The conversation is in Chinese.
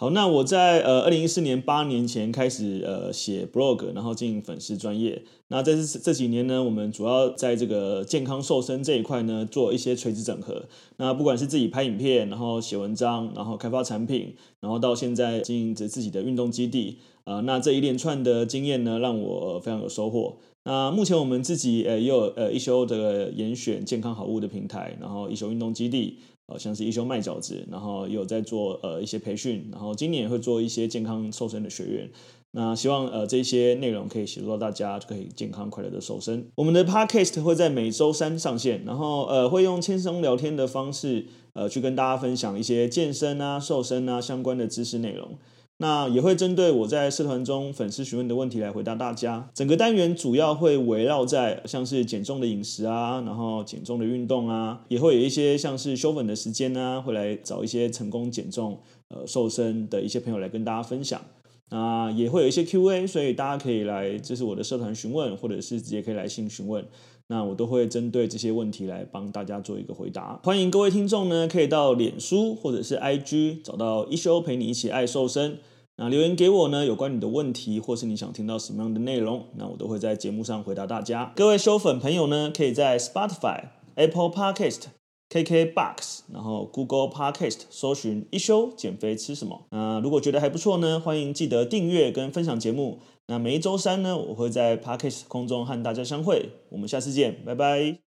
好，那我在呃二零一四年八年前开始呃写 blog，然后进粉丝专业。那在这这几年呢，我们主要在这个健康瘦身这一块呢，做一些垂直整合。那不管是自己拍影片，然后写文章，然后开发产品，然后到现在经营着自己的运动基地，呃，那这一连串的经验呢，让我非常有收获。那目前我们自己呃也有呃一休的严选健康好物的平台，然后一休运动基地。呃，像是一休卖饺子，然后有在做呃一些培训，然后今年也会做一些健康瘦身的学院。那希望呃这些内容可以协助到大家，就可以健康快乐的瘦身。我们的 Podcast 会在每周三上线，然后呃会用轻松聊天的方式呃去跟大家分享一些健身啊、瘦身啊相关的知识内容。那也会针对我在社团中粉丝询问的问题来回答大家。整个单元主要会围绕在像是减重的饮食啊，然后减重的运动啊，也会有一些像是修粉的时间啊，会来找一些成功减重、呃瘦身的一些朋友来跟大家分享。那，也会有一些 Q&A，所以大家可以来，这是我的社团询问，或者是直接可以来信询问。那我都会针对这些问题来帮大家做一个回答。欢迎各位听众呢，可以到脸书或者是 IG 找到一休陪你一起爱瘦身。那留言给我呢，有关你的问题，或是你想听到什么样的内容，那我都会在节目上回答大家。各位修粉朋友呢，可以在 Spotify、Apple Podcast、KKBox，然后 Google Podcast 搜寻一休减肥吃什么。那如果觉得还不错呢，欢迎记得订阅跟分享节目。那每一周三呢，我会在 Podcast 空中和大家相会。我们下次见，拜拜。